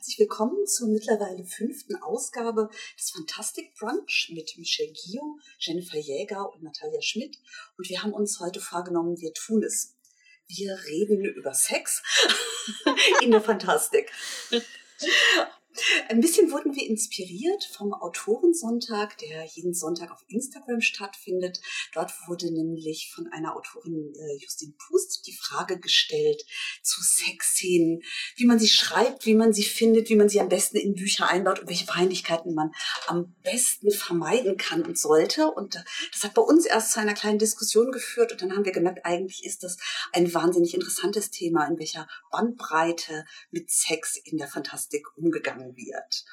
Herzlich willkommen zur mittlerweile fünften Ausgabe des Fantastic Brunch mit Michelle Gio, Jennifer Jäger und Natalia Schmidt. Und wir haben uns heute vorgenommen, wir tun es. Wir reden über Sex in der Fantastik. Ein bisschen wurden wir inspiriert vom Autorensonntag, der jeden Sonntag auf Instagram stattfindet. Dort wurde nämlich von einer Autorin äh, Justin Pust die Frage gestellt zu Sexszenen, wie man sie schreibt, wie man sie findet, wie man sie am besten in Bücher einbaut und welche Peinlichkeiten man am besten vermeiden kann und sollte. Und äh, das hat bei uns erst zu einer kleinen Diskussion geführt und dann haben wir gemerkt, eigentlich ist das ein wahnsinnig interessantes Thema, in welcher Bandbreite mit Sex in der Fantastik umgegangen wird.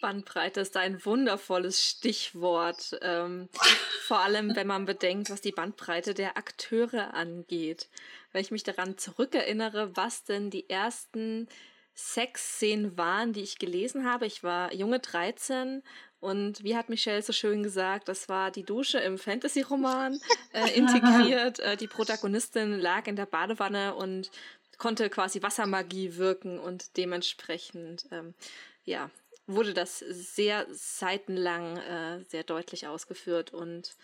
Bandbreite ist ein wundervolles Stichwort. Ähm, vor allem, wenn man bedenkt, was die Bandbreite der Akteure angeht. Wenn ich mich daran zurückerinnere, was denn die ersten Sexszenen waren, die ich gelesen habe. Ich war junge 13 und wie hat Michelle so schön gesagt, das war die Dusche im Fantasy-Roman äh, integriert. Äh, die Protagonistin lag in der Badewanne und konnte quasi Wassermagie wirken und dementsprechend, ähm, ja, wurde das sehr seitenlang äh, sehr deutlich ausgeführt und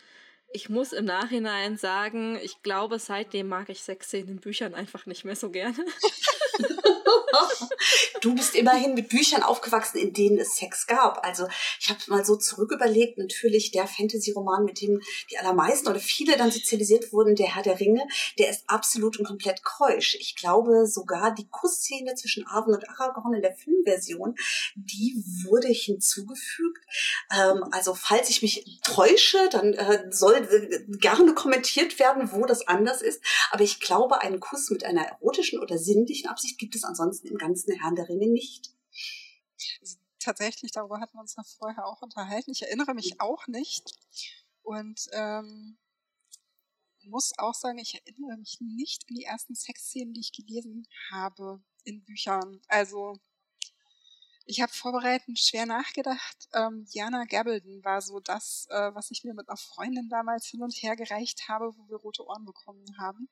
ich muss im Nachhinein sagen, ich glaube, seitdem mag ich Sexszenen in Büchern einfach nicht mehr so gerne. du bist immerhin mit Büchern aufgewachsen, in denen es Sex gab. Also ich habe mal so zurücküberlegt, natürlich der Fantasy-Roman, mit dem die allermeisten oder viele dann sozialisiert wurden, der Herr der Ringe, der ist absolut und komplett keusch. Ich glaube sogar die Kussszene zwischen Arwen und Aragorn in der Filmversion, die wurde hinzugefügt. Ähm, also falls ich mich täusche, dann äh, soll äh, gerne kommentiert werden, wo das anders ist. Aber ich glaube, einen Kuss mit einer erotischen oder sinnlichen Absicht gibt es ansonsten im ganzen Herrn der Ringe nicht. Tatsächlich, darüber hatten wir uns noch vorher auch unterhalten. Ich erinnere mich auch nicht. Und ähm, muss auch sagen, ich erinnere mich nicht an die ersten Sexszenen, die ich gelesen habe in Büchern. Also ich habe vorbereitend schwer nachgedacht. Ähm, Jana Gabaldon war so das, äh, was ich mir mit einer Freundin damals hin und her gereicht habe, wo wir rote Ohren bekommen haben.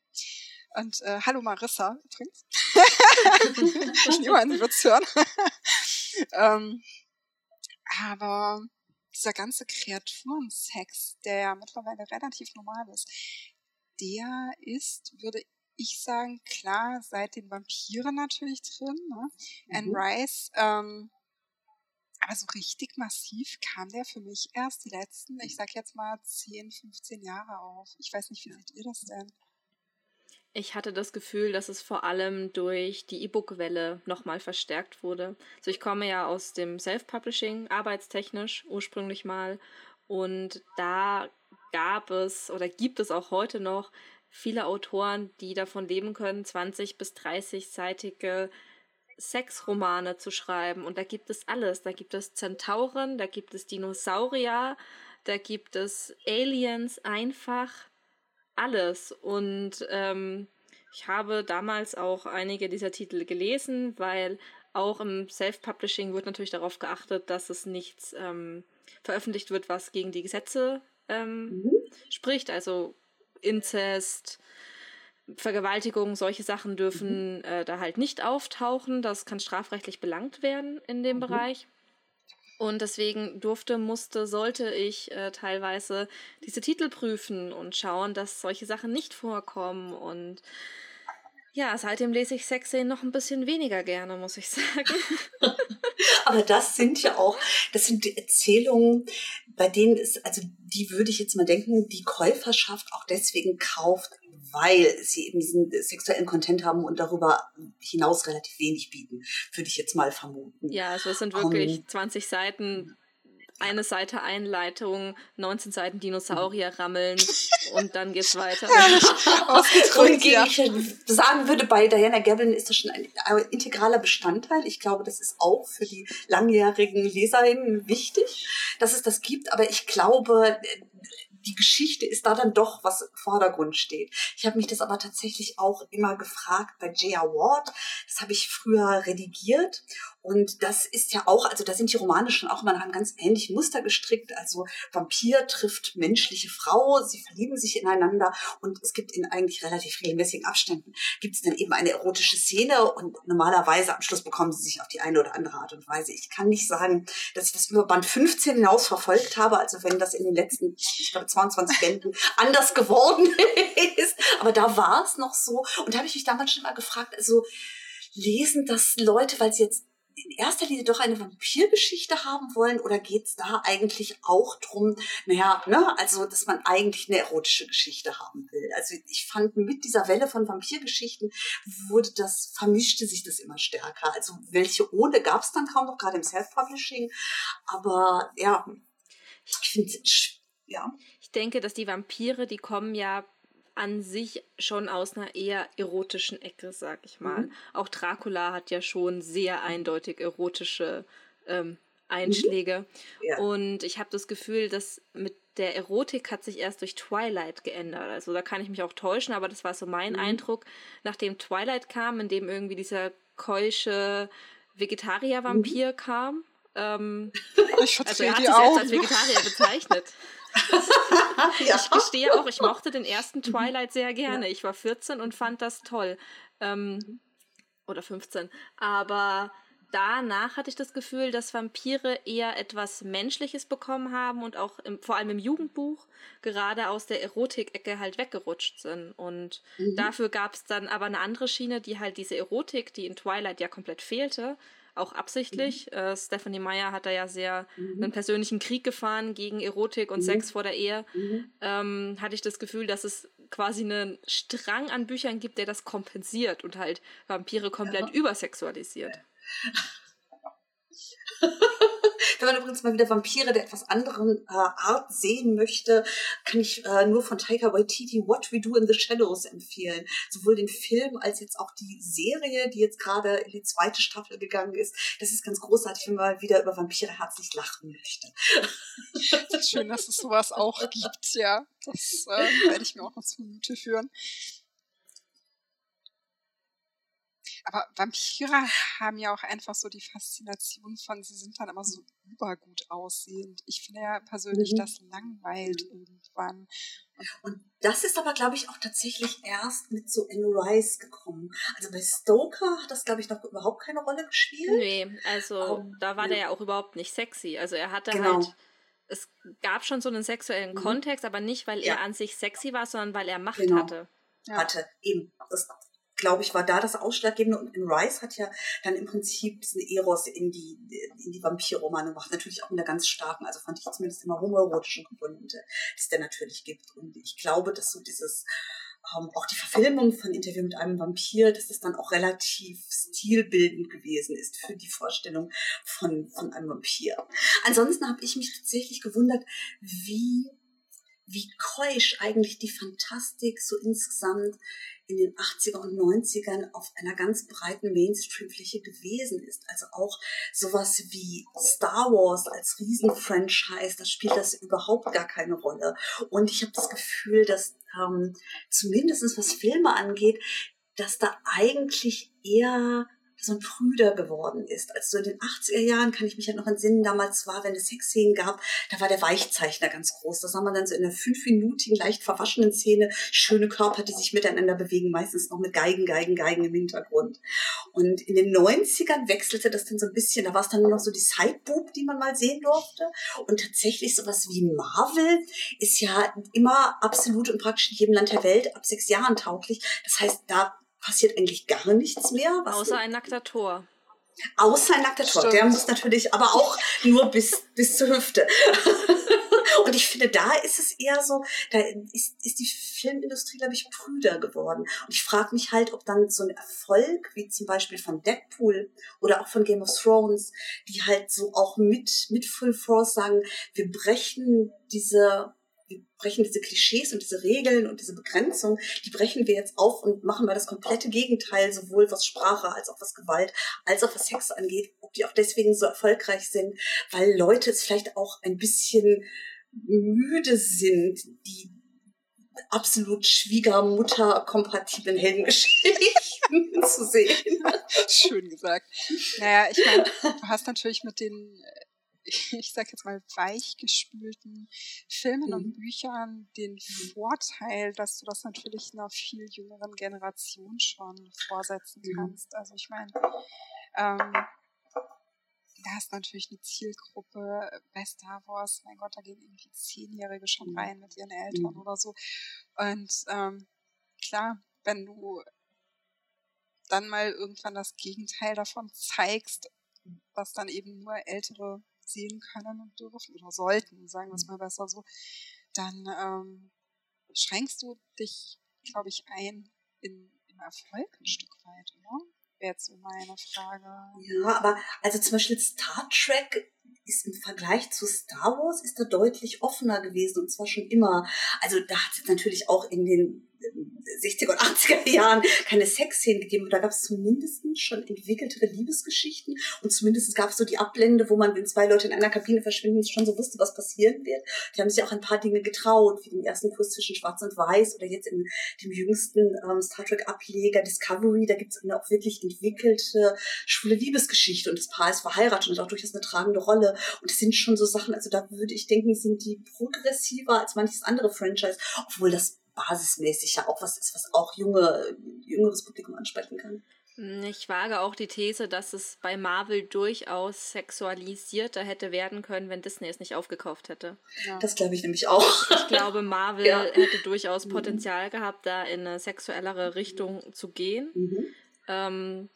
Und äh, hallo Marissa übrigens. ich nehme an, sie wird's hören. ähm, aber dieser ganze Kreaturensex, der ja mittlerweile relativ normal ist, der ist, würde ich sagen, klar, seit den Vampiren natürlich drin. Ne? Mhm. Anne Rice, ähm, aber so richtig massiv kam der für mich erst die letzten, ich sag jetzt mal 10, 15 Jahre auf. Ich weiß nicht, wie seht ihr das denn? Ich hatte das Gefühl, dass es vor allem durch die E-Book-Welle nochmal verstärkt wurde. Also ich komme ja aus dem Self-Publishing, arbeitstechnisch ursprünglich mal. Und da gab es oder gibt es auch heute noch viele Autoren, die davon leben können, 20 bis 30-seitige Sexromane zu schreiben. Und da gibt es alles. Da gibt es Zentauren, da gibt es Dinosaurier, da gibt es Aliens, einfach alles. Und ähm, ich habe damals auch einige dieser Titel gelesen, weil auch im Self-Publishing wird natürlich darauf geachtet, dass es nichts ähm, veröffentlicht wird, was gegen die Gesetze ähm, mhm. spricht. Also Inzest, Vergewaltigung, solche Sachen dürfen mhm. äh, da halt nicht auftauchen. Das kann strafrechtlich belangt werden in dem mhm. Bereich. Und deswegen durfte, musste, sollte ich äh, teilweise diese Titel prüfen und schauen, dass solche Sachen nicht vorkommen. Und ja, seitdem lese ich Sexszenen noch ein bisschen weniger gerne, muss ich sagen. Aber das sind ja auch, das sind die Erzählungen, bei denen ist, also die würde ich jetzt mal denken, die Käuferschaft auch deswegen kauft, weil sie eben diesen sexuellen Content haben und darüber hinaus relativ wenig bieten, würde ich jetzt mal vermuten. Ja, also es sind wirklich um, ähm, 20 Seiten, eine Seite Einleitung, 19 Seiten Dinosaurier rammeln und dann geht's weiter. und ja. ich sagen würde, bei Diana Gavin ist das schon ein, integraler Bestandteil. Ich glaube, das ist auch für die langjährigen Leserinnen wichtig, dass es das gibt. Aber ich glaube, die Geschichte ist da dann doch, was im Vordergrund steht. Ich habe mich das aber tatsächlich auch immer gefragt bei J.R. Ward. Das habe ich früher redigiert. Und das ist ja auch, also da sind die Romane schon auch immer nach einem ganz ähnlichen Muster gestrickt. Also Vampir trifft menschliche Frau, sie verlieben sich ineinander und es gibt in eigentlich relativ regelmäßigen Abständen, gibt es dann eben eine erotische Szene und normalerweise am Schluss bekommen sie sich auf die eine oder andere Art und Weise. Ich kann nicht sagen, dass ich das über Band 15 hinaus verfolgt habe, also wenn das in den letzten, ich glaube, 22 Bänden anders geworden ist. Aber da war es noch so. Und da habe ich mich damals schon mal gefragt, also lesen das Leute, weil sie jetzt in erster Linie doch eine Vampirgeschichte haben wollen oder geht es da eigentlich auch drum, naja, ne, also dass man eigentlich eine erotische Geschichte haben will. Also ich fand mit dieser Welle von Vampirgeschichten wurde das, vermischte sich das immer stärker. Also welche ohne gab es dann kaum noch, gerade im Self-Publishing. Aber ja, ich finde ja. Ich denke, dass die Vampire, die kommen ja an sich schon aus einer eher erotischen Ecke, sag ich mal. Mhm. Auch Dracula hat ja schon sehr eindeutig erotische ähm, Einschläge. Mhm. Ja. Und ich habe das Gefühl, dass mit der Erotik hat sich erst durch Twilight geändert. Also da kann ich mich auch täuschen, aber das war so mein mhm. Eindruck, nachdem Twilight kam, in dem irgendwie dieser keusche Vegetarier-Vampir mhm. kam. Ähm, ich also er hat sich selbst als Vegetarier bezeichnet. ja. Ich gestehe auch, ich mochte den ersten Twilight sehr gerne. Ich war 14 und fand das toll. Ähm, oder 15. Aber danach hatte ich das Gefühl, dass Vampire eher etwas Menschliches bekommen haben und auch im, vor allem im Jugendbuch gerade aus der Erotik-Ecke halt weggerutscht sind. Und mhm. dafür gab es dann aber eine andere Schiene, die halt diese Erotik, die in Twilight ja komplett fehlte, auch absichtlich. Mhm. Äh, Stephanie Meyer hat da ja sehr mhm. einen persönlichen Krieg gefahren gegen Erotik und mhm. Sex vor der Ehe. Mhm. Ähm, hatte ich das Gefühl, dass es quasi einen Strang an Büchern gibt, der das kompensiert und halt Vampire komplett ja. übersexualisiert. Wenn man übrigens mal wieder Vampire der etwas anderen äh, Art sehen möchte, kann ich äh, nur von Taika Waititi What We Do in the Shadows empfehlen. Sowohl den Film als jetzt auch die Serie, die jetzt gerade in die zweite Staffel gegangen ist. Das ist ganz großartig, wenn man wieder über Vampire herzlich lachen möchte. Schön, dass es sowas auch gibt, ja. Das äh, werde ich mir auch noch zu Minute führen. Aber Vampire haben ja auch einfach so die Faszination von, sie sind dann immer so übergut aussehend. Ich finde ja persönlich, mhm. das langweilt irgendwann. Und das ist aber, glaube ich, auch tatsächlich erst mit so Anne Rice gekommen. Also bei Stoker hat das, glaube ich, noch überhaupt keine Rolle gespielt. Nee, also um, da war der ja auch überhaupt nicht sexy. Also er hatte genau. halt es gab schon so einen sexuellen mhm. Kontext, aber nicht, weil ja. er an sich sexy war, sondern weil er Macht genau. hatte. Ja. Hatte, eben. Das, glaube ich, war da das Ausschlaggebende. Und in Rice hat ja dann im Prinzip diesen Eros in die, in die Vampirromane gemacht. Natürlich auch mit einer ganz starken, also fand ich zumindest immer homoerotischen Komponente, die es da natürlich gibt. Und ich glaube, dass so dieses, ähm, auch die Verfilmung von Interview mit einem Vampir, dass das dann auch relativ stilbildend gewesen ist für die Vorstellung von, von einem Vampir. Ansonsten habe ich mich tatsächlich gewundert, wie wie keusch eigentlich die Fantastik so insgesamt in den 80er und 90ern auf einer ganz breiten Mainstream-Fläche gewesen ist. Also auch sowas wie Star Wars als Riesenfranchise, da spielt das überhaupt gar keine Rolle. Und ich habe das Gefühl, dass ähm, zumindest was Filme angeht, dass da eigentlich eher so ein Prüder geworden ist. Also so in den 80er Jahren kann ich mich halt noch entsinnen, damals war, wenn es Sexszenen gab, da war der Weichzeichner ganz groß. Da sah man dann so in einer fünfminütigen, leicht verwaschenen Szene schöne Körper, die sich miteinander bewegen, meistens noch mit Geigen, Geigen, Geigen im Hintergrund. Und in den 90ern wechselte das dann so ein bisschen, da war es dann nur noch so die Sideboob, die man mal sehen durfte. Und tatsächlich sowas wie Marvel ist ja immer absolut und praktisch in jedem Land der Welt ab sechs Jahren tauglich. Das heißt, da passiert eigentlich gar nichts mehr. Außer ein nackter Tor. Außer ein nackter Tor. Der muss natürlich, aber auch nur bis, bis zur Hüfte. Und ich finde, da ist es eher so, da ist, ist die Filmindustrie, glaube ich, prüder geworden. Und ich frage mich halt, ob dann so ein Erfolg, wie zum Beispiel von Deadpool oder auch von Game of Thrones, die halt so auch mit, mit Full Force sagen, wir brechen diese wir brechen diese Klischees und diese Regeln und diese Begrenzung, die brechen wir jetzt auf und machen mal das komplette Gegenteil, sowohl was Sprache als auch was Gewalt, als auch was Sex angeht, ob die auch deswegen so erfolgreich sind, weil Leute es vielleicht auch ein bisschen müde sind, die absolut Schwiegermutter-kompatiblen Heldengeschichten zu sehen. Schön gesagt. Naja, ich meine, du hast natürlich mit den, ich sag jetzt mal, weichgespülten Filmen mhm. und Büchern den Vorteil, dass du das natürlich einer viel jüngeren Generation schon vorsetzen mhm. kannst. Also ich meine, ähm, da hast natürlich eine Zielgruppe bei Star Wars, mein Gott, da gehen irgendwie Zehnjährige schon mhm. rein mit ihren Eltern mhm. oder so. Und ähm, klar, wenn du dann mal irgendwann das Gegenteil davon zeigst, was dann eben nur Ältere sehen können und dürfen oder sollten, sagen wir es mhm. mal besser so, dann ähm, schränkst du dich, glaube ich, ein in, im Erfolg ein Stück weit, oder? wäre jetzt so meine Frage. Ja, aber also zum Beispiel Star Trek ist im Vergleich zu Star Wars ist er deutlich offener gewesen und zwar schon immer. Also da hat es natürlich auch in den 60er und 80er Jahren keine Sexszenen gegeben, aber da gab es zumindest schon entwickeltere Liebesgeschichten. Und zumindest gab es so die Ablende, wo man, wenn zwei Leute in einer Kabine verschwinden, schon so wusste, was passieren wird. Die haben sich auch ein paar Dinge getraut, wie den ersten Kurs zwischen Schwarz und Weiß oder jetzt in dem jüngsten ähm, Star Trek Ableger Discovery, da gibt es eine auch wirklich entwickelte schwule Liebesgeschichte. Und das Paar ist verheiratet und auch durchaus eine tragende Rolle. Und das sind schon so Sachen, also da würde ich denken, sind die progressiver als manches andere Franchise, obwohl das basismäßig ja auch was ist, was auch junge, jüngeres Publikum ansprechen kann. Ich wage auch die These, dass es bei Marvel durchaus sexualisierter hätte werden können, wenn Disney es nicht aufgekauft hätte. Ja. Das glaube ich nämlich auch. Ich glaube, Marvel ja. hätte durchaus mhm. Potenzial gehabt, da in eine sexuellere Richtung zu gehen. Mhm. Ähm,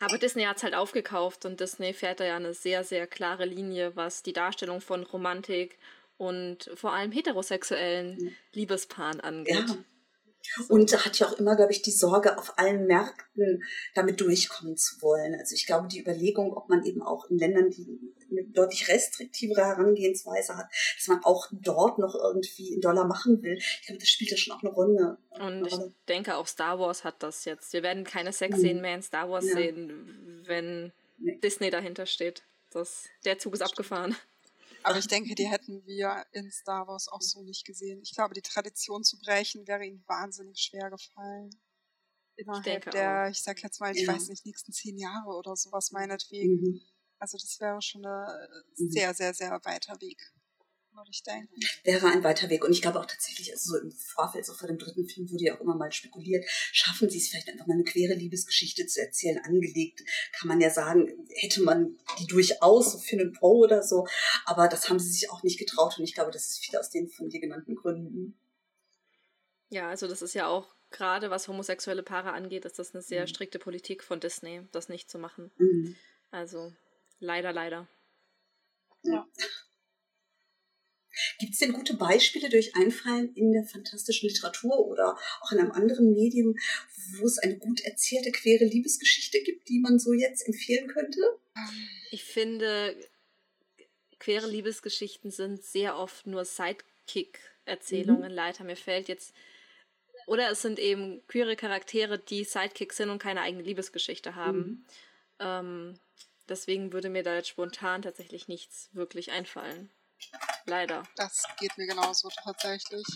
aber Disney hat es halt aufgekauft und Disney fährt da ja eine sehr, sehr klare Linie, was die Darstellung von Romantik und vor allem heterosexuellen mhm. Liebespaaren angeht. Ja. Und hat ja auch immer, glaube ich, die Sorge, auf allen Märkten damit durchkommen zu wollen. Also ich glaube, die Überlegung, ob man eben auch in Ländern, die eine deutlich restriktivere Herangehensweise hat, dass man auch dort noch irgendwie einen Dollar machen will. Ich glaube, das spielt ja schon auch eine Rolle. Und ich denke, auch Star Wars hat das jetzt. Wir werden keine Sexszenen mhm. mehr in Star Wars ja. sehen, wenn nee. Disney dahinter steht. Das, der Zug ist abgefahren. Aber ich denke, die hätten wir in Star Wars auch so nicht gesehen. Ich glaube, die Tradition zu brechen wäre ihnen wahnsinnig schwer gefallen. Innerhalb ich der, auch. ich sag jetzt mal, ich ja. weiß nicht, nächsten zehn Jahre oder sowas meinetwegen. Mhm. Also das wäre schon ein mhm. sehr, sehr, sehr weiter Weg würde ich denken. Wäre ein weiter Weg. Und ich glaube auch tatsächlich, also so im Vorfeld, so vor dem dritten Film wurde ja auch immer mal spekuliert, schaffen sie es vielleicht einfach mal eine quere Liebesgeschichte zu erzählen. Angelegt kann man ja sagen, hätte man die durchaus, so Finn und Poe oder so. Aber das haben sie sich auch nicht getraut. Und ich glaube, das ist viel aus den von dir genannten Gründen. Ja, also das ist ja auch gerade was homosexuelle Paare angeht, ist das eine sehr mhm. strikte Politik von Disney, das nicht zu machen. Mhm. Also leider, leider. Ja. Gibt es denn gute Beispiele durch Einfallen in der fantastischen Literatur oder auch in einem anderen Medium, wo es eine gut erzählte queere Liebesgeschichte gibt, die man so jetzt empfehlen könnte? Ich finde, queere Liebesgeschichten sind sehr oft nur Sidekick-Erzählungen. Mhm. Leider, mir fällt jetzt. Oder es sind eben queere Charaktere, die Sidekicks sind und keine eigene Liebesgeschichte haben. Mhm. Ähm, deswegen würde mir da jetzt spontan tatsächlich nichts wirklich einfallen. Leider. Das geht mir genauso tatsächlich.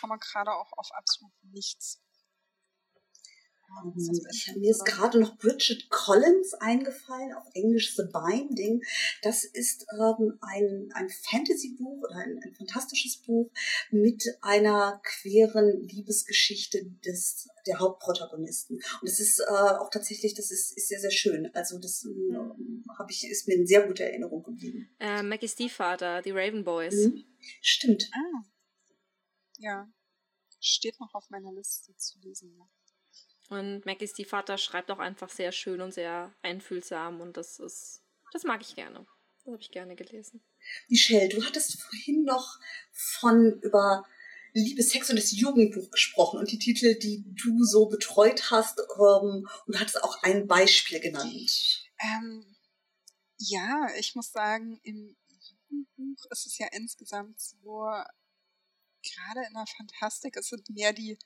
Kann man gerade auch auf absolut nichts. Mhm. Ich, mir ist gerade noch Bridget Collins eingefallen, auf Englisch The Binding. Das ist ähm, ein, ein Fantasy-Buch oder ein, ein fantastisches Buch mit einer queeren Liebesgeschichte des der Hauptprotagonisten. Und das ist äh, auch tatsächlich, das ist, ist sehr, sehr schön. Also das ähm, habe ich, ist mir in sehr guter Erinnerung geblieben. Äh, Maggie Stiefvater, die Raven Boys. Mhm. Stimmt. Ah. Ja. Steht noch auf meiner Liste zu lesen. Ja. Und Maggies die Vater schreibt auch einfach sehr schön und sehr einfühlsam und das ist, das mag ich gerne. Das habe ich gerne gelesen. Michelle, du hattest vorhin noch von über Liebe, Sex und das Jugendbuch gesprochen und die Titel, die du so betreut hast ähm, und hattest auch ein Beispiel genannt. Ähm, ja, ich muss sagen, im Jugendbuch ist es ja insgesamt so, gerade in der Fantastik, es sind mehr die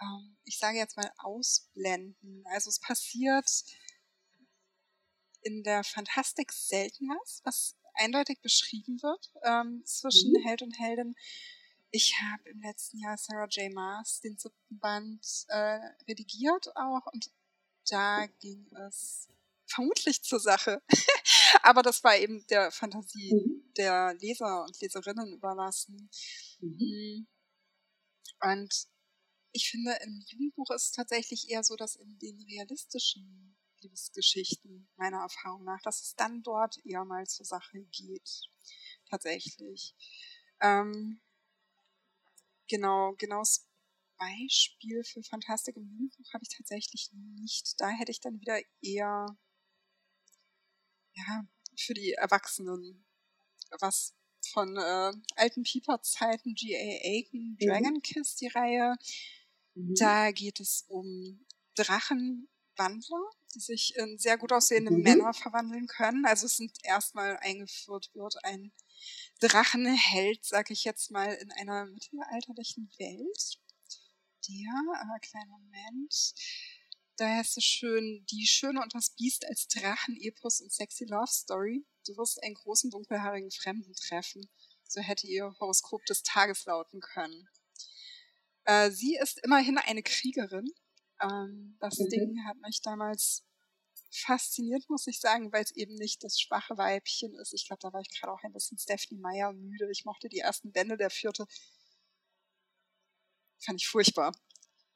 ähm, ich sage jetzt mal, ausblenden. Also es passiert in der Fantastik selten was, was eindeutig beschrieben wird ähm, zwischen mhm. Held und Heldin. Ich habe im letzten Jahr Sarah J. Maas den siebten Band äh, redigiert auch und da ging es vermutlich zur Sache. Aber das war eben der Fantasie mhm. der Leser und Leserinnen überlassen. Mhm. Mm. Und ich finde, im Jugendbuch ist es tatsächlich eher so, dass in den realistischen Liebesgeschichten, meiner Erfahrung nach, dass es dann dort eher mal zur Sache geht. Tatsächlich. Ähm, genau, genau das Beispiel für Fantastik im Jugendbuch habe ich tatsächlich nicht. Da hätte ich dann wieder eher ja, für die Erwachsenen was von äh, alten Pieper-Zeiten, G.A. Aiken, mhm. Dragon Kiss, die Reihe. Mhm. Da geht es um Drachenwandler, die sich in sehr gut aussehende mhm. Männer verwandeln können. Also es sind erstmal eingeführt wird ein Drachenheld, sag ich jetzt mal, in einer mittelalterlichen Welt. Der, aber kleiner Moment. Da heißt es schön, die Schöne und das Biest als Drachen, Epos und sexy Love Story. Du wirst einen großen dunkelhaarigen Fremden treffen. So hätte ihr Horoskop des Tages lauten können. Äh, sie ist immerhin eine Kriegerin. Ähm, das mhm. Ding hat mich damals fasziniert, muss ich sagen, weil es eben nicht das schwache Weibchen ist. Ich glaube, da war ich gerade auch ein bisschen Stephanie Meyer müde. Ich mochte die ersten Bände, der vierte fand ich furchtbar.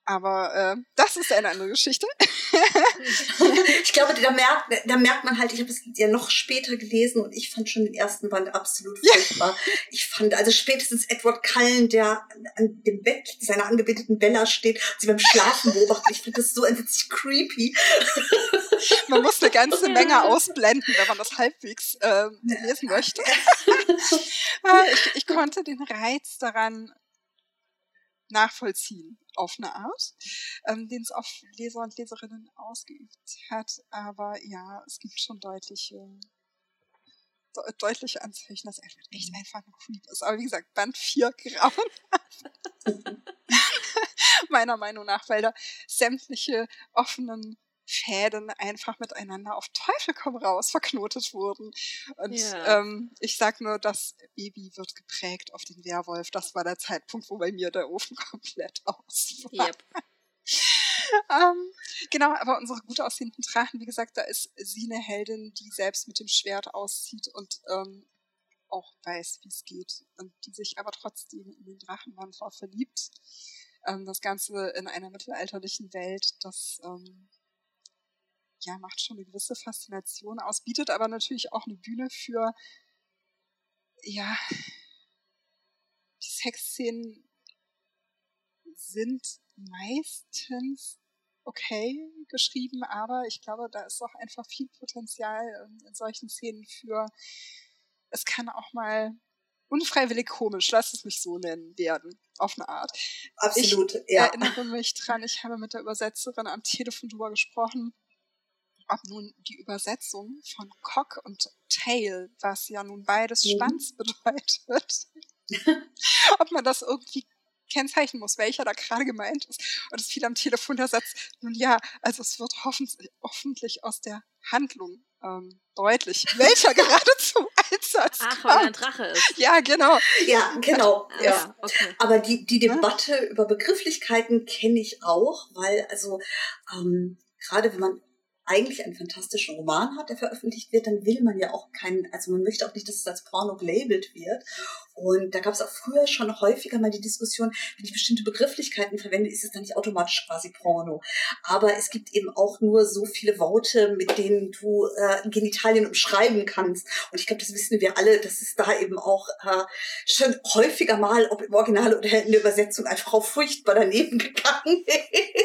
Aber äh, das ist eine andere Geschichte. ich glaube, da merkt, da merkt man halt, ich habe es ja noch später gelesen und ich fand schon den ersten Band absolut furchtbar. Ja. Ich fand, also spätestens Edward Cullen, der an dem Bett seiner angebeteten Bella steht und sie beim Schlafen beobachtet, ich finde das so entsetzlich creepy. Man muss eine ganze Menge ausblenden, wenn man das halbwegs äh, lesen möchte. Äh, ich, ich konnte den Reiz daran nachvollziehen auf eine Art, ähm, den es auf Leser und Leserinnen ausgeübt hat. Aber ja, es gibt schon deutliche, de deutliche Anzeichen, dass er echt einfach ein Creep ist. Aber wie gesagt, Band 4 grauen. Meiner Meinung nach, weil da sämtliche offenen Fäden einfach miteinander auf Teufel komm raus verknotet wurden. Und ja. ähm, ich sag nur, das Baby wird geprägt auf den Werwolf. Das war der Zeitpunkt, wo bei mir der Ofen komplett aus war. Yep. ähm, genau, aber unsere gut aussehenden Drachen, wie gesagt, da ist sie eine Heldin, die selbst mit dem Schwert auszieht und ähm, auch weiß, wie es geht und die sich aber trotzdem in den Drachenwandler verliebt. Ähm, das Ganze in einer mittelalterlichen Welt, das ähm, ja, macht schon eine gewisse Faszination aus, bietet aber natürlich auch eine Bühne für, ja, die Sexszenen sind meistens okay geschrieben, aber ich glaube, da ist auch einfach viel Potenzial in solchen Szenen für, es kann auch mal unfreiwillig komisch, lass es mich so nennen, werden, auf eine Art. Absolut, ich ja. erinnere mich dran, ich habe mit der Übersetzerin am Telefon drüber gesprochen, ob nun die Übersetzung von Cock und Tail, was ja nun beides mhm. Schwanz bedeutet, ob man das irgendwie kennzeichnen muss, welcher da gerade gemeint ist. Und es fiel am Telefon der Satz, nun ja, also es wird hoffentlich, aus der Handlung ähm, deutlich, welcher gerade zum Einsatz Ach, weil er ein Drache ist. Ja, genau. Ja, genau. Ah, ja. Okay. Aber die, die Debatte ja. über Begrifflichkeiten kenne ich auch, weil also ähm, gerade wenn man eigentlich einen fantastischen Roman hat, der veröffentlicht wird, dann will man ja auch keinen, also man möchte auch nicht, dass es als Porno gelabelt wird. Und da gab es auch früher schon häufiger mal die Diskussion, wenn ich bestimmte Begrifflichkeiten verwende, ist es dann nicht automatisch quasi Porno. Aber es gibt eben auch nur so viele Worte, mit denen du äh, Genitalien umschreiben kannst. Und ich glaube, das wissen wir alle, dass es da eben auch äh, schon häufiger mal, ob im Original oder in der Übersetzung, eine Frau furchtbar daneben gegangen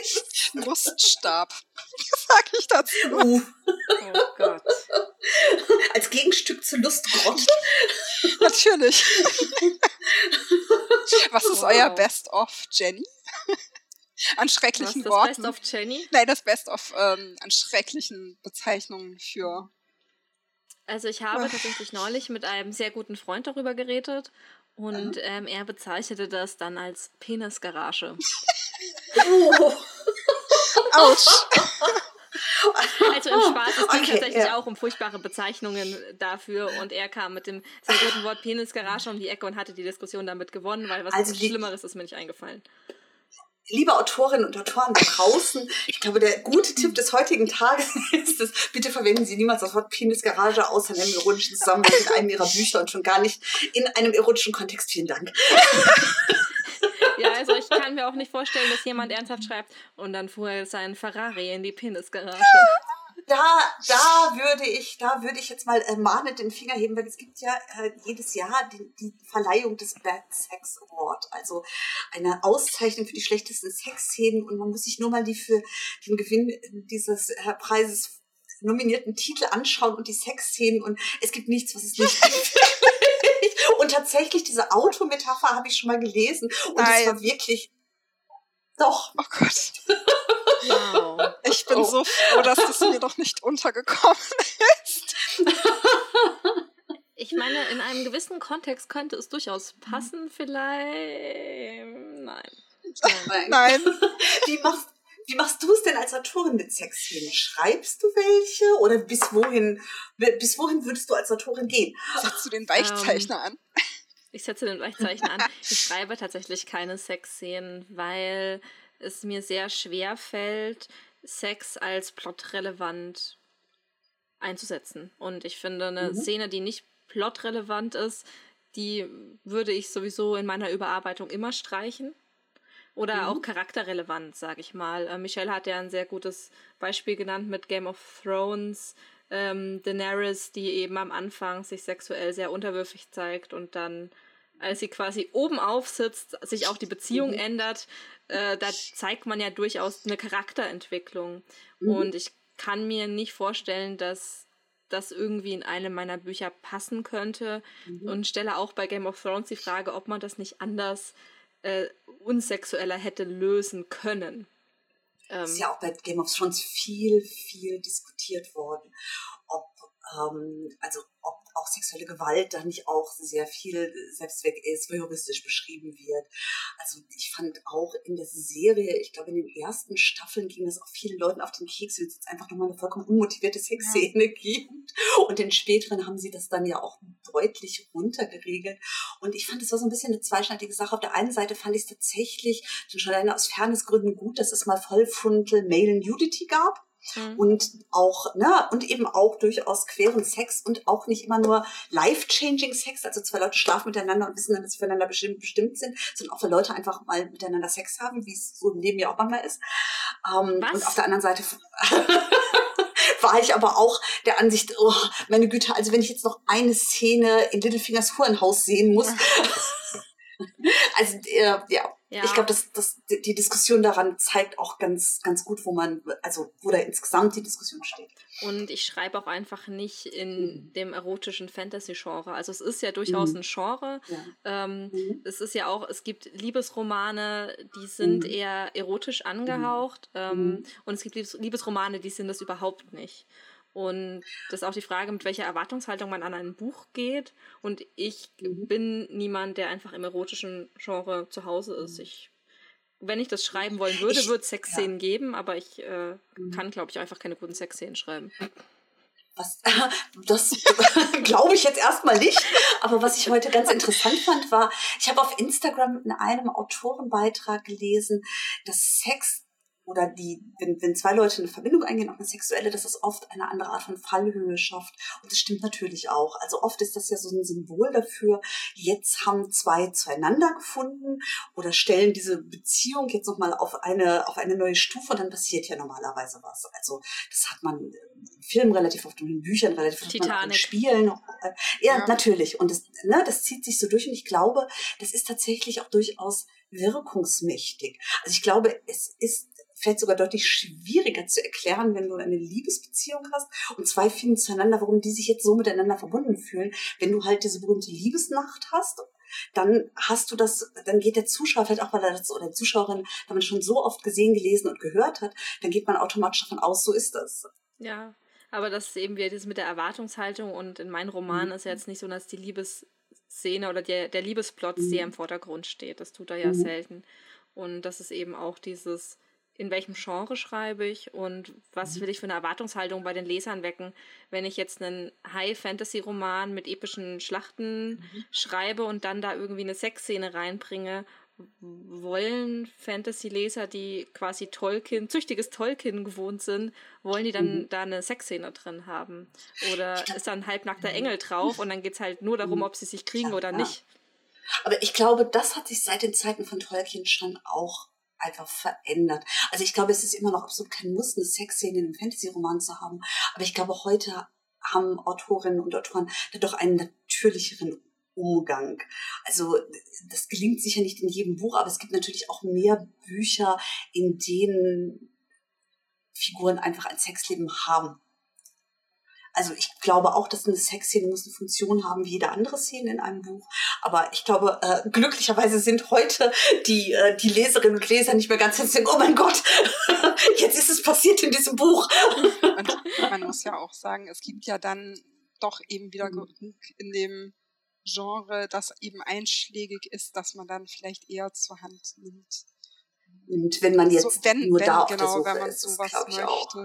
ist. Luststab, sag ich dazu. Uh. Oh Gott. Als Gegenstück zu Lustgrott. Natürlich. Was ist wow. euer Best-of, Jenny? an schrecklichen Was, das Worten. Best of Jenny? Nein, das Best of ähm, an schrecklichen Bezeichnungen für. Also ich habe tatsächlich neulich mit einem sehr guten Freund darüber geredet und ähm, er bezeichnete das dann als Penisgarage. oh. Autsch. Also im Spaß, es ging okay, tatsächlich ja. auch um furchtbare Bezeichnungen dafür und er kam mit dem sehr guten Wort Penisgarage um die Ecke und hatte die Diskussion damit gewonnen, weil was also Schlimmeres ist mir nicht eingefallen liebe Autorinnen und Autoren da draußen, ich glaube, der gute Tipp des heutigen Tages ist es, bitte verwenden Sie niemals das Wort Penisgarage außer in einem ironischen Zusammenhang in einem Ihrer Bücher und schon gar nicht in einem ironischen Kontext. Vielen Dank. Also ich kann mir auch nicht vorstellen, dass jemand ernsthaft schreibt und dann fuhr sein Ferrari in die Penisgarage da, da würde ich, da würde ich jetzt mal äh, mahnend den Finger heben, weil es gibt ja äh, jedes Jahr die, die Verleihung des Bad Sex Award, also eine Auszeichnung für die schlechtesten Sexszenen und man muss sich nur mal die für den Gewinn dieses äh, Preises nominierten Titel anschauen und die Sexszenen und es gibt nichts, was es nicht gibt. Und tatsächlich diese Autometapher habe ich schon mal gelesen und es war wirklich doch. Oh Gott. Wow. Ich bin oh. so froh, dass das mir doch nicht untergekommen ist. Ich meine, in einem gewissen Kontext könnte es durchaus passen, vielleicht. Nein. Nein. Nein. Wie machst, wie machst du es denn als Autorin mit Sexszenen? Schreibst du welche? Oder bis wohin, bis wohin würdest du als Autorin gehen? Setzt du den Weichzeichner um, ähm, an? Ich setze den Weichzeichner an. Ich schreibe tatsächlich keine Sexszenen, weil es mir sehr schwer fällt, Sex als plotrelevant einzusetzen. Und ich finde, eine mhm. Szene, die nicht plotrelevant ist, die würde ich sowieso in meiner Überarbeitung immer streichen. Oder mhm. auch charakterrelevant, sage ich mal. Äh, Michelle hat ja ein sehr gutes Beispiel genannt mit Game of Thrones. Ähm, Daenerys, die eben am Anfang sich sexuell sehr unterwürfig zeigt und dann, als sie quasi oben aufsitzt, sich auch die Beziehung mhm. ändert äh, da zeigt man ja durchaus eine Charakterentwicklung. Mhm. Und ich kann mir nicht vorstellen, dass das irgendwie in einem meiner Bücher passen könnte. Mhm. Und stelle auch bei Game of Thrones die Frage, ob man das nicht anders äh, unsexueller hätte lösen können. Ähm, ist ja auch bei Game of Thrones viel, viel diskutiert worden, ob ähm, also ob auch sexuelle Gewalt da nicht auch sehr viel Selbstzweck ist, heuristisch beschrieben wird. Also ich fand auch in der Serie, ich glaube in den ersten Staffeln ging es auch vielen Leuten auf den Keks, wenn es jetzt einfach nochmal eine vollkommen unmotivierte Sexszene ja. gibt. Und in späteren haben sie das dann ja auch deutlich runtergeregelt. Und ich fand, es war so ein bisschen eine zweischneidige Sache. Auf der einen Seite fand ich es tatsächlich schon alleine aus Fairnessgründen gut, dass es mal Vollfrontal Male Nudity gab. Mhm. Und auch, ne, und eben auch durchaus queren Sex und auch nicht immer nur life-changing Sex, also zwei Leute schlafen miteinander und wissen dann, dass sie füreinander bestimmt, bestimmt sind, sondern auch wenn Leute einfach mal miteinander Sex haben, wie es so im Leben ja auch manchmal ist. Ähm, Was? Und auf der anderen Seite war ich aber auch der Ansicht, oh, meine Güte, also wenn ich jetzt noch eine Szene in Littlefingers Hurenhaus sehen muss. also, äh, ja, ja. Ich glaube, dass, dass die Diskussion daran zeigt auch ganz, ganz gut, wo man, also wo da insgesamt die Diskussion steht. Und ich schreibe auch einfach nicht in mhm. dem erotischen Fantasy-Genre. Also es ist ja durchaus mhm. ein Genre. Ja. Ähm, mhm. Es ist ja auch, es gibt Liebesromane, die sind mhm. eher erotisch angehaucht. Mhm. Ähm, mhm. und es gibt Liebesromane, die sind das überhaupt nicht. Und das ist auch die Frage, mit welcher Erwartungshaltung man an ein Buch geht. Und ich mhm. bin niemand, der einfach im erotischen Genre zu Hause ist. Mhm. Ich, wenn ich das schreiben wollen würde, würde es Sexszenen ja. geben, aber ich äh, mhm. kann, glaube ich, einfach keine guten Sexszenen schreiben. Was, das glaube ich jetzt erstmal nicht. Aber was ich heute ganz interessant fand, war, ich habe auf Instagram in einem Autorenbeitrag gelesen, dass Sex oder die, wenn, wenn zwei Leute eine Verbindung eingehen, auch eine sexuelle, dass das oft eine andere Art von Fallhöhe schafft. Und das stimmt natürlich auch. Also oft ist das ja so ein Symbol dafür, jetzt haben zwei zueinander gefunden oder stellen diese Beziehung jetzt nochmal auf eine, auf eine neue Stufe und dann passiert ja normalerweise was. Also das hat man im Film relativ oft und in Büchern relativ oft in Spielen. Ja, ja, natürlich. Und das, ne, das zieht sich so durch und ich glaube, das ist tatsächlich auch durchaus wirkungsmächtig. Also ich glaube, es ist fällt sogar deutlich schwieriger zu erklären, wenn du eine Liebesbeziehung hast und zwei finden zueinander, warum die sich jetzt so miteinander verbunden fühlen. Wenn du halt diese berühmte Liebesnacht hast, dann hast du das, dann geht der Zuschauer vielleicht auch, weil er das oder die Zuschauerin, wenn man schon so oft gesehen, gelesen und gehört hat, dann geht man automatisch davon aus, so ist das. Ja, aber das ist eben wieder das mit der Erwartungshaltung und in meinen Romanen mhm. ist ja jetzt nicht so, dass die Liebesszene oder der, der Liebesplot mhm. sehr im Vordergrund steht. Das tut er ja mhm. selten. Und das ist eben auch dieses, in welchem Genre schreibe ich und was mhm. will ich für eine Erwartungshaltung bei den Lesern wecken. Wenn ich jetzt einen High-Fantasy-Roman mit epischen Schlachten mhm. schreibe und dann da irgendwie eine Sexszene reinbringe, wollen Fantasy-Leser, die quasi Tolkien, züchtiges Tolkien gewohnt sind, wollen die dann mhm. da eine Sexszene drin haben? Oder ist da ein halbnackter mhm. Engel drauf und dann geht es halt nur darum, mhm. ob sie sich kriegen oder nicht? Aber ich glaube, das hat sich seit den Zeiten von Tolkien schon auch einfach verändert. Also ich glaube, es ist immer noch absolut kein Muss, eine Sexszene in einem Fantasy-Roman zu haben. Aber ich glaube, heute haben Autorinnen und Autoren da doch einen natürlicheren Umgang. Also das gelingt sicher nicht in jedem Buch, aber es gibt natürlich auch mehr Bücher, in denen Figuren einfach ein Sexleben haben also ich glaube auch, dass eine Sexszene muss eine Funktion haben wie jede andere Szene in einem Buch. Aber ich glaube, äh, glücklicherweise sind heute die, äh, die Leserinnen und Leser nicht mehr ganz denken, oh mein Gott, jetzt ist es passiert in diesem Buch. Und man muss ja auch sagen, es gibt ja dann doch eben wieder mhm. genug in dem Genre, das eben einschlägig ist, dass man dann vielleicht eher zur Hand nimmt. Und wenn man jetzt so, wenn, nur wenn, da auf genau, der Suche wenn man ist, sowas möchte. Auch.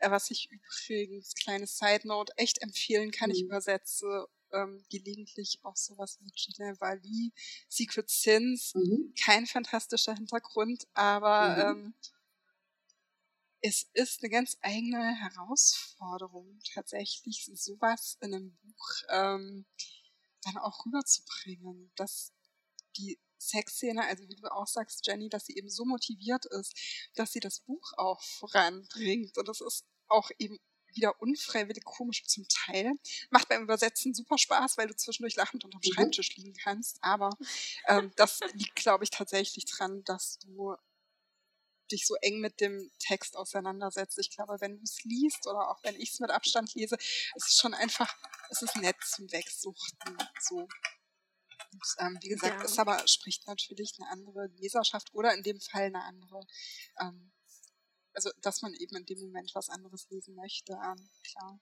Äh, was ich übrigens, kleine Side Note, echt empfehlen kann, mhm. ich übersetze ähm, gelegentlich auch sowas wie Geneva Lee, Secret Sins, mhm. kein fantastischer Hintergrund, aber mhm. ähm, es ist eine ganz eigene Herausforderung, tatsächlich sowas in einem Buch ähm, dann auch rüberzubringen, dass die Sexszene, also wie du auch sagst, Jenny, dass sie eben so motiviert ist, dass sie das Buch auch voranbringt. Und das ist auch eben wieder unfreiwillig komisch zum Teil. Macht beim Übersetzen super Spaß, weil du zwischendurch lachend unterm mhm. Schreibtisch liegen kannst. Aber ähm, das liegt, glaube ich, tatsächlich dran, dass du dich so eng mit dem Text auseinandersetzt. Ich glaube, wenn du es liest oder auch wenn ich es mit Abstand lese, es ist schon einfach, es ist nett zum Wegsuchten. So. Und ähm, wie gesagt, ja. es aber spricht natürlich eine andere Leserschaft oder in dem Fall eine andere, ähm, also dass man eben in dem Moment was anderes lesen möchte, ähm, klar.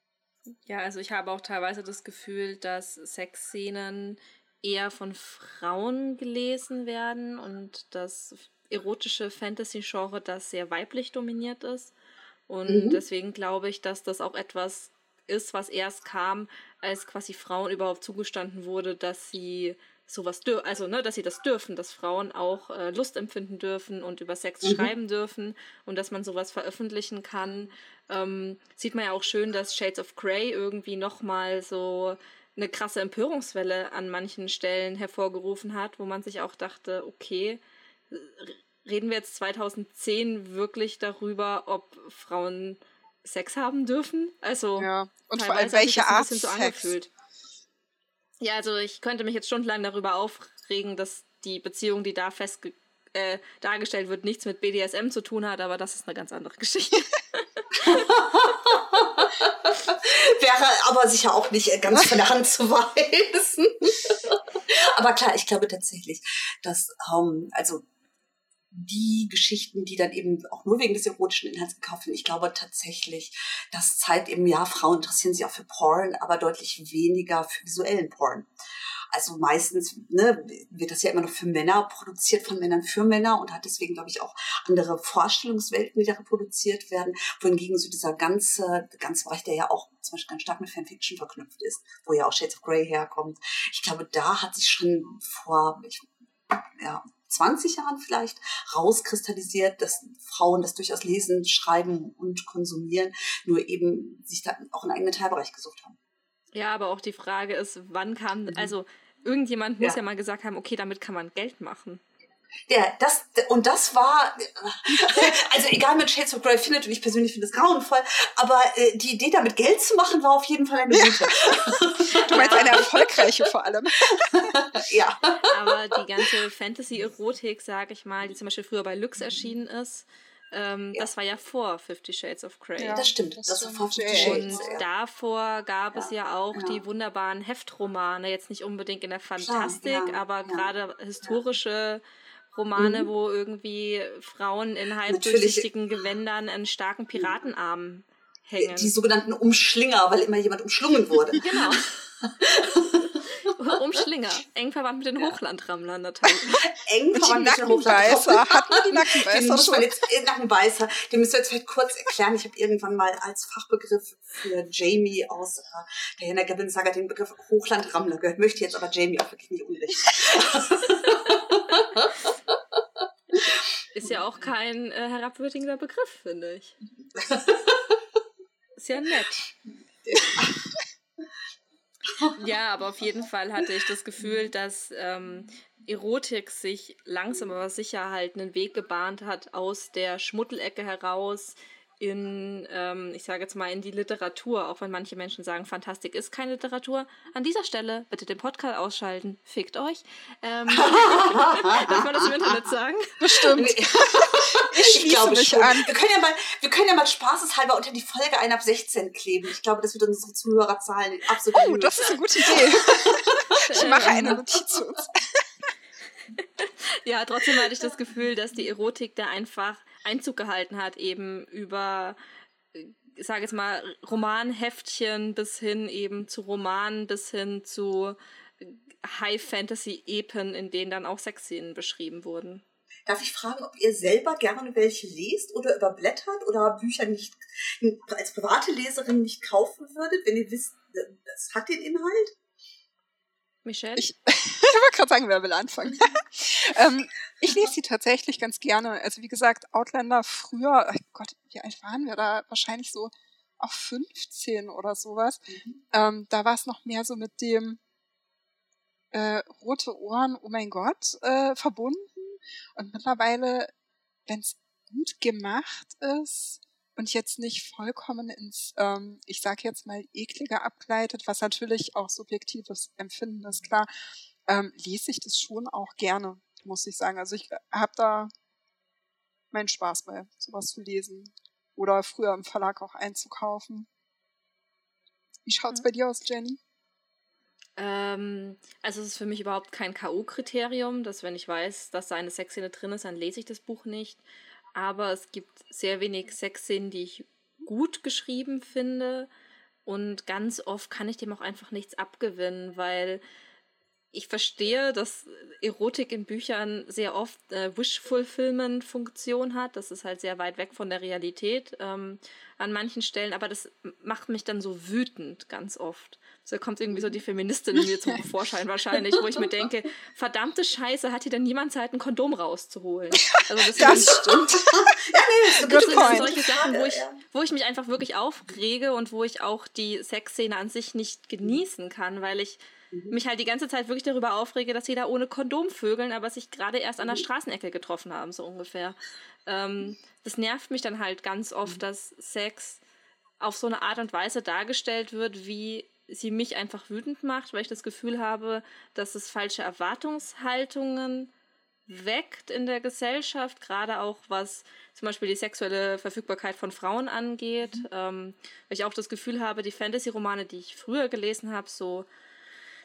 Ja, also ich habe auch teilweise das Gefühl, dass Sexszenen eher von Frauen gelesen werden und das erotische Fantasy-Genre, das sehr weiblich dominiert ist. Und mhm. deswegen glaube ich, dass das auch etwas ist, was erst kam, als quasi Frauen überhaupt zugestanden wurde, dass sie sowas dürfen, also ne, dass sie das dürfen, dass Frauen auch äh, Lust empfinden dürfen und über Sex mhm. schreiben dürfen und dass man sowas veröffentlichen kann. Ähm, sieht man ja auch schön, dass Shades of Grey irgendwie nochmal so eine krasse Empörungswelle an manchen Stellen hervorgerufen hat, wo man sich auch dachte, okay, reden wir jetzt 2010 wirklich darüber, ob Frauen Sex haben dürfen? Also ja. und vor allem welche Art so Sex? Angefühlt. Ja, also ich könnte mich jetzt stundenlang darüber aufregen, dass die Beziehung, die da fest äh, dargestellt wird, nichts mit BDSM zu tun hat, aber das ist eine ganz andere Geschichte. Wäre aber sicher auch nicht ganz von der Hand zu weisen. aber klar, ich glaube tatsächlich, dass, um, also die Geschichten, die dann eben auch nur wegen des erotischen Inhalts gekauft werden. Ich glaube tatsächlich, das zeigt eben, ja, Frauen interessieren sich auch für Porn, aber deutlich weniger für visuellen Porn. Also meistens ne, wird das ja immer noch für Männer produziert, von Männern für Männer und hat deswegen, glaube ich, auch andere Vorstellungswelten, die da reproduziert werden. Wohingegen so dieser ganze, ganze Bereich, der ja auch zum Beispiel ganz stark mit Fanfiction verknüpft ist, wo ja auch Shades of Grey herkommt. Ich glaube, da hat sich schon vor, ich, ja, 20 Jahren vielleicht rauskristallisiert, dass Frauen das durchaus lesen, schreiben und konsumieren, nur eben sich da auch einen eigenen Teilbereich gesucht haben. Ja, aber auch die Frage ist, wann kam, mhm. also irgendjemand muss ja. ja mal gesagt haben, okay, damit kann man Geld machen. Ja, das, und das war, also egal mit Shades of Grey findet, und ich persönlich finde es grauenvoll, aber äh, die Idee damit Geld zu machen, war auf jeden Fall eine gute. Ja. du meinst eine erfolgreiche vor allem. ja. Aber die ganze Fantasy-Erotik, sag ich mal, die zum Beispiel früher bei Lux erschienen ist, ähm, ja. das war ja vor Fifty Shades of Grey. Ja, das stimmt. Das, das war vor Fifty Shades. Und davor gab es ja auch die wunderbaren Heftromane, jetzt nicht unbedingt in der Fantastik, aber gerade historische Romane, mhm. wo irgendwie Frauen in halbdurchsichtigen Gewändern an starken Piratenarmen hängen. Die sogenannten Umschlinger, weil immer jemand umschlungen wurde. genau. Umschlinger. Eng verwandt mit den Hochlandrammlern natürlich. Eng verwandt mit den Nackenbeißer. Hatten wir die Nackenbeißer den muss man jetzt, äh, Nackenbeißer, den müssen wir jetzt vielleicht kurz erklären. Ich habe irgendwann mal als Fachbegriff für Jamie aus äh, der Diana Gavin Saga den Begriff Hochlandrammler gehört. Möchte jetzt aber Jamie auch wirklich nicht unrecht. Ist ja auch kein äh, herabwürdigender Begriff, finde ich. Ist ja nett. ja, aber auf jeden Fall hatte ich das Gefühl, dass ähm, Erotik sich langsam aber sicher halt einen Weg gebahnt hat aus der Schmuddelecke heraus in, ähm, ich sage jetzt mal, in die Literatur, auch wenn manche Menschen sagen, Fantastik ist keine Literatur. An dieser Stelle bitte den Podcast ausschalten. Fickt euch. Ähm, darf man das im Internet sagen? Bestimmt. ich, ich glaube mich schon. an. Wir können, ja mal, wir können ja mal spaßeshalber unter die Folge ein ab 16 kleben. Ich glaube, das wird unsere Zuhörerzahlen absolut. Oh, das ist eine gute Idee. ich mache eine Notiz uns. ja, trotzdem hatte ich das Gefühl, dass die Erotik da einfach Einzug gehalten hat, eben über, ich äh, sage jetzt mal, Romanheftchen bis hin eben zu Romanen, bis hin zu High-Fantasy-Epen, in denen dann auch Sexszenen beschrieben wurden. Darf ich fragen, ob ihr selber gerne welche lest oder überblättert oder Bücher nicht als private Leserin nicht kaufen würdet, wenn ihr wisst, das hat den Inhalt? Michelle? Ich, ich wollte gerade sagen, wer will anfangen. ähm, ich lese sie tatsächlich ganz gerne. Also wie gesagt, Outlander früher, oh Gott, wie alt waren wir da? Wahrscheinlich so auf 15 oder sowas. Mhm. Ähm, da war es noch mehr so mit dem äh, rote Ohren, oh mein Gott, äh, verbunden. Und mittlerweile, wenn es gut gemacht ist, und jetzt nicht vollkommen ins, ähm, ich sage jetzt mal, eklige abgleitet, was natürlich auch subjektives Empfinden ist, klar, ähm, lese ich das schon auch gerne, muss ich sagen. Also ich habe da meinen Spaß bei, sowas zu lesen. Oder früher im Verlag auch einzukaufen. Wie schaut's mhm. bei dir aus, Jenny? Ähm, also es ist für mich überhaupt kein K.O.-Kriterium, dass wenn ich weiß, dass da eine Sexszene drin ist, dann lese ich das Buch nicht aber es gibt sehr wenig Sexszenen, die ich gut geschrieben finde. Und ganz oft kann ich dem auch einfach nichts abgewinnen, weil ich verstehe, dass Erotik in Büchern sehr oft äh, Wish-Fulfillment-Funktion hat. Das ist halt sehr weit weg von der Realität ähm, an manchen Stellen, aber das macht mich dann so wütend ganz oft. So kommt irgendwie so die Feministin in mir zum Vorschein wahrscheinlich, wo ich mir denke, verdammte Scheiße, hat hier denn niemand Zeit, ein Kondom rauszuholen? Also das, das stimmt. ja, nee, das, das sind solche Sachen, wo ich, wo ich mich einfach wirklich aufrege und wo ich auch die Sexszene an sich nicht genießen kann, weil ich mhm. mich halt die ganze Zeit wirklich darüber aufrege, dass sie da ohne Kondom vögeln, aber sich gerade erst an der mhm. Straßenecke getroffen haben, so ungefähr. Ähm, das nervt mich dann halt ganz oft, mhm. dass Sex auf so eine Art und Weise dargestellt wird, wie sie mich einfach wütend macht, weil ich das Gefühl habe, dass es falsche Erwartungshaltungen weckt in der Gesellschaft, gerade auch was zum Beispiel die sexuelle Verfügbarkeit von Frauen angeht. Ähm, weil ich auch das Gefühl habe, die Fantasy-Romane, die ich früher gelesen habe, so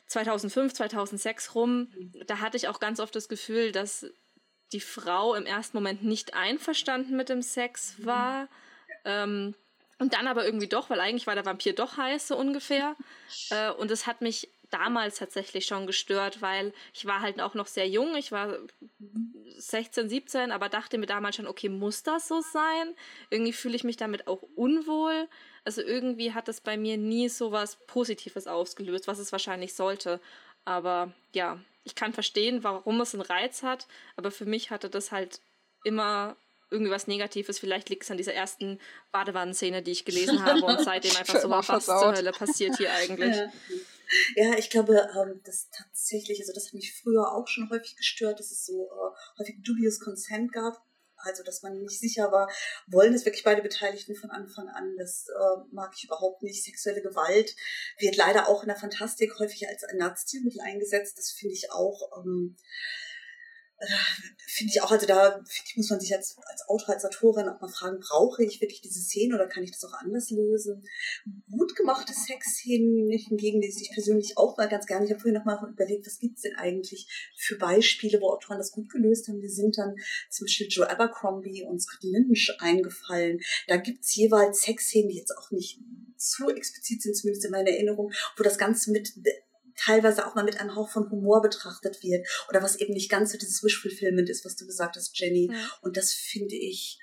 2005, 2006 rum, da hatte ich auch ganz oft das Gefühl, dass die Frau im ersten Moment nicht einverstanden mit dem Sex war. Ähm, und dann aber irgendwie doch, weil eigentlich war der Vampir doch heiß, so ungefähr. Äh, und es hat mich damals tatsächlich schon gestört, weil ich war halt auch noch sehr jung. Ich war 16, 17, aber dachte mir damals schon, okay, muss das so sein? Irgendwie fühle ich mich damit auch unwohl. Also irgendwie hat es bei mir nie so was Positives ausgelöst, was es wahrscheinlich sollte. Aber ja, ich kann verstehen, warum es einen Reiz hat, aber für mich hatte das halt immer irgendwie was Negatives. Vielleicht liegt es an dieser ersten Badewannenszene, die ich gelesen habe und seitdem einfach so, was zur Hölle passiert hier eigentlich. Ja. Ja, ich glaube, ähm, das tatsächlich, also das hat mich früher auch schon häufig gestört, dass es so äh, häufig dubious Consent gab also dass man nicht sicher war, wollen es wirklich beide Beteiligten von Anfang an. Das äh, mag ich überhaupt nicht. Sexuelle Gewalt wird leider auch in der Fantastik häufig als ein Narzstilmittel eingesetzt. Das finde ich auch. Ähm, finde ich auch, also da ich, muss man sich als, als Autor, als Autorin auch mal fragen, brauche ich wirklich diese Szene oder kann ich das auch anders lösen? Gut gemachte Sexszenen hingegen lese ich persönlich auch mal ganz gerne. Ich habe vorhin noch mal überlegt, was gibt's denn eigentlich für Beispiele, wo Autoren das gut gelöst haben. Wir sind dann zum Beispiel Joe Abercrombie und Scott Lynch eingefallen. Da gibt's jeweils Sexszenen, die jetzt auch nicht zu explizit sind, zumindest in meiner Erinnerung, wo das Ganze mit teilweise auch mal mit einem Hauch von Humor betrachtet wird oder was eben nicht ganz so dieses Wish-Fulfillment ist, was du gesagt hast, Jenny. Ja. Und das finde ich,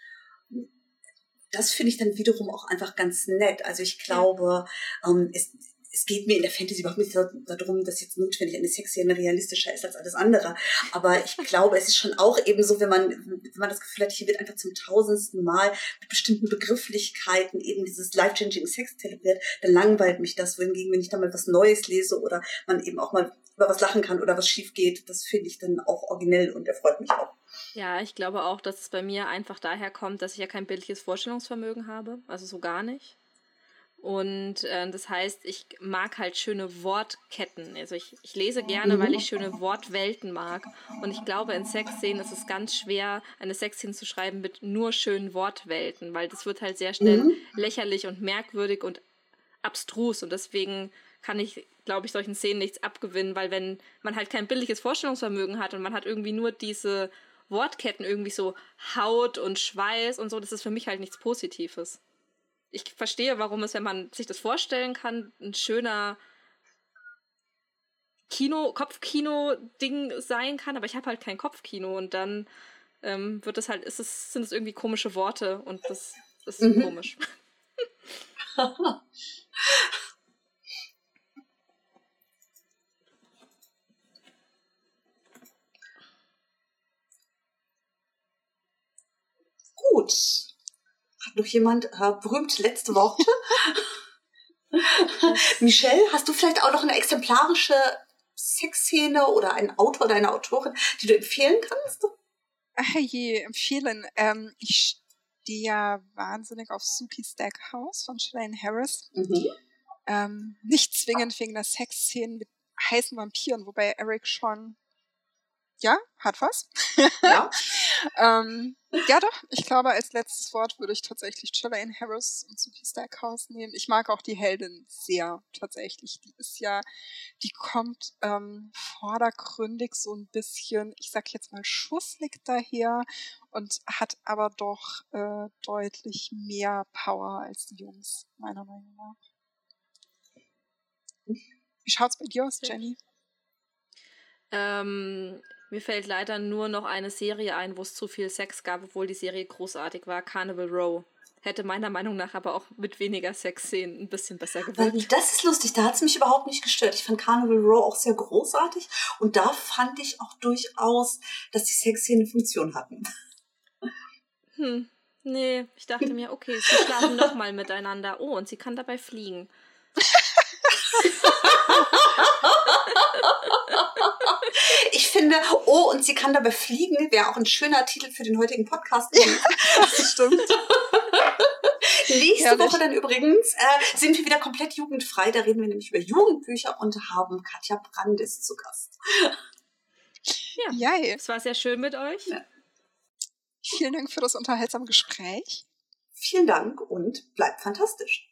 das finde ich dann wiederum auch einfach ganz nett. Also ich glaube, ja. ähm, es, es geht mir in der Fantasy überhaupt nicht darum, dass jetzt notwendig eine Sexszene realistischer ist als alles andere. Aber ich glaube, es ist schon auch eben so, wenn man, wenn man das Gefühl hat, hier wird einfach zum tausendsten Mal mit bestimmten Begrifflichkeiten eben dieses life-changing Sex zelebriert, dann langweilt mich das. Wohingegen, wenn ich da mal was Neues lese oder man eben auch mal über was lachen kann oder was schief geht, das finde ich dann auch originell und erfreut mich auch. Ja, ich glaube auch, dass es bei mir einfach daher kommt, dass ich ja kein bildliches Vorstellungsvermögen habe, also so gar nicht. Und äh, das heißt, ich mag halt schöne Wortketten. Also ich, ich lese gerne, weil ich schöne Wortwelten mag. Und ich glaube, in Sexszenen ist es ganz schwer, eine Sexszene zu schreiben mit nur schönen Wortwelten, weil das wird halt sehr schnell mhm. lächerlich und merkwürdig und abstrus. Und deswegen kann ich, glaube ich, solchen Szenen nichts abgewinnen, weil wenn man halt kein bildliches Vorstellungsvermögen hat und man hat irgendwie nur diese Wortketten irgendwie so Haut und Schweiß und so, das ist für mich halt nichts Positives ich verstehe, warum es, wenn man sich das vorstellen kann, ein schöner Kino, Kopfkino-Ding sein kann, aber ich habe halt kein Kopfkino und dann ähm, wird es halt, ist es, sind es irgendwie komische Worte und das ist mhm. komisch. Gut. Noch jemand äh, berühmt letzte Worte? Michelle, hast du vielleicht auch noch eine exemplarische Sexszene oder einen Autor oder eine Autorin, die du empfehlen kannst? Ach je, empfehlen. Ähm, ich stehe ja wahnsinnig auf Suki Stackhouse von Shalane Harris. Mhm. Ähm, nicht zwingend wegen der Sexszenen mit heißen Vampiren, wobei Eric schon ja, hat was. Ja. ähm, ja, doch. Ich glaube, als letztes Wort würde ich tatsächlich Chelaine Harris und Suki Stackhouse nehmen. Ich mag auch die Heldin sehr, tatsächlich. Die ist ja, die kommt ähm, vordergründig so ein bisschen, ich sag jetzt mal, schusslig daher und hat aber doch äh, deutlich mehr Power als die Jungs, meiner Meinung nach. Wie schaut's bei dir aus, Jenny? Ähm, mir fällt leider nur noch eine Serie ein, wo es zu viel Sex gab, obwohl die Serie großartig war. Carnival Row. Hätte meiner Meinung nach aber auch mit weniger Sexszenen ein bisschen besser gewirkt. Das ist lustig, da hat es mich überhaupt nicht gestört. Ich fand Carnival Row auch sehr großartig und da fand ich auch durchaus, dass die Sexszenen Funktion hatten. Hm, nee, ich dachte mir, okay, sie schlafen noch mal miteinander. Oh, und sie kann dabei fliegen. Ich finde, oh, und sie kann dabei fliegen, wäre auch ein schöner Titel für den heutigen Podcast. das stimmt. Nächste Herrlich. Woche dann übrigens äh, sind wir wieder komplett jugendfrei. Da reden wir nämlich über Jugendbücher und haben Katja Brandes zu Gast. Ja, Yay. es war sehr schön mit euch. Ja. Vielen Dank für das unterhaltsame Gespräch. Vielen Dank und bleibt fantastisch.